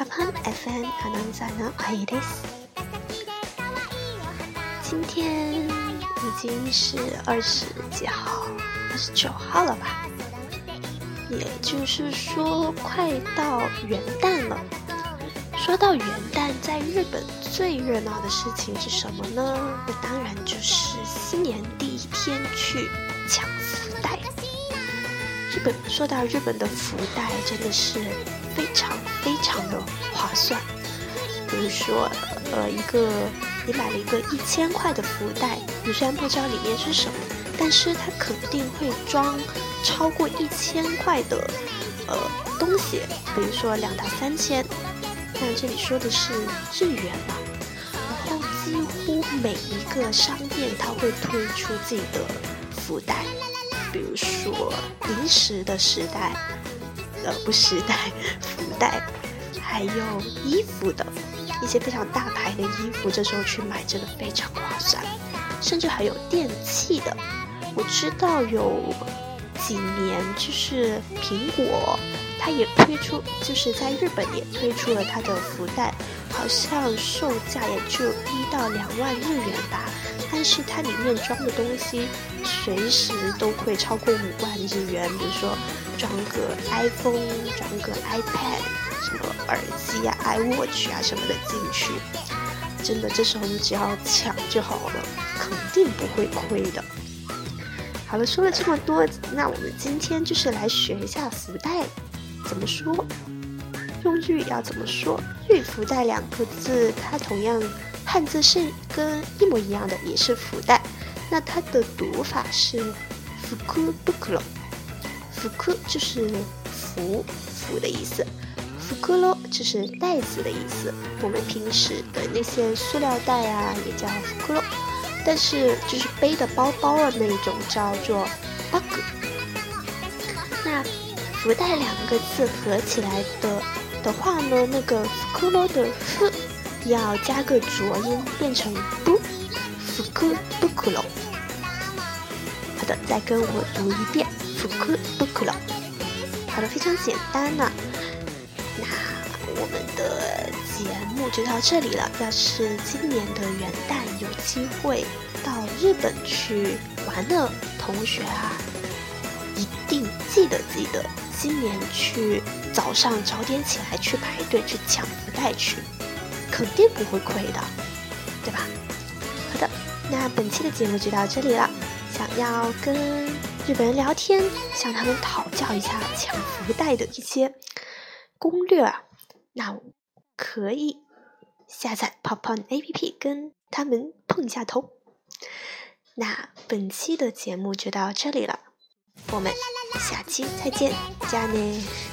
FM アナウンサーのあゆです。今天已经是二十几号，二十九号了吧？也就是说，快到元旦了。说到元旦，在日本最热闹的事情是什么呢？那当然就是新年第一天去抢福袋。 日本说到日本的福袋，真的是非常非常的划算。比如说，呃，一个你买了一个一千块的福袋，你虽然不知道里面是什么，但是它肯定会装超过一千块的呃东西，比如说两到三千。那这里说的是日元嘛？然后几乎每一个商店它会推出自己的福袋。比如说零食的时代，呃，不时代，福袋，还有衣服的一些非常大牌的衣服，这时候去买真的非常划算。甚至还有电器的，我知道有几年就是苹果，它也推出，就是在日本也推出了它的福袋，好像售价也就一到两万日元吧。但是它里面装的东西随时都会超过五万日元，比如说装个 iPhone、装个 iPad、什么耳机啊、iWatch 啊什么的进去，真的，这时候你只要抢就好了，肯定不会亏的。好了，说了这么多，那我们今天就是来学一下福袋怎么说，用日语要怎么说？日福袋两个字，它同样。汉字是跟一模一样的，也是福袋。那它的读法是福库布克罗，福库就是福福的意思，福库罗就是袋子的意思。我们平时的那些塑料袋啊，也叫福库罗，但是就是背的包包的那种叫做巴克。那福袋两个字合起来的的话呢，那个福库罗的福。要加个浊音，变成不，福库不库喽。好的，再跟我读一遍，福库不库喽。好的，非常简单呢。那我们的节目就到这里了。要是今年的元旦有机会到日本去玩的同学啊，一定记得记得，今年去早上早点起来去排队去抢福袋去。肯定不会亏的，对吧？好的，那本期的节目就到这里了。想要跟日本人聊天，向他们讨教一下抢福袋的一些攻略啊，那可以下载泡泡 APP 跟他们碰一下头。那本期的节目就到这里了，我们下期再见，加你。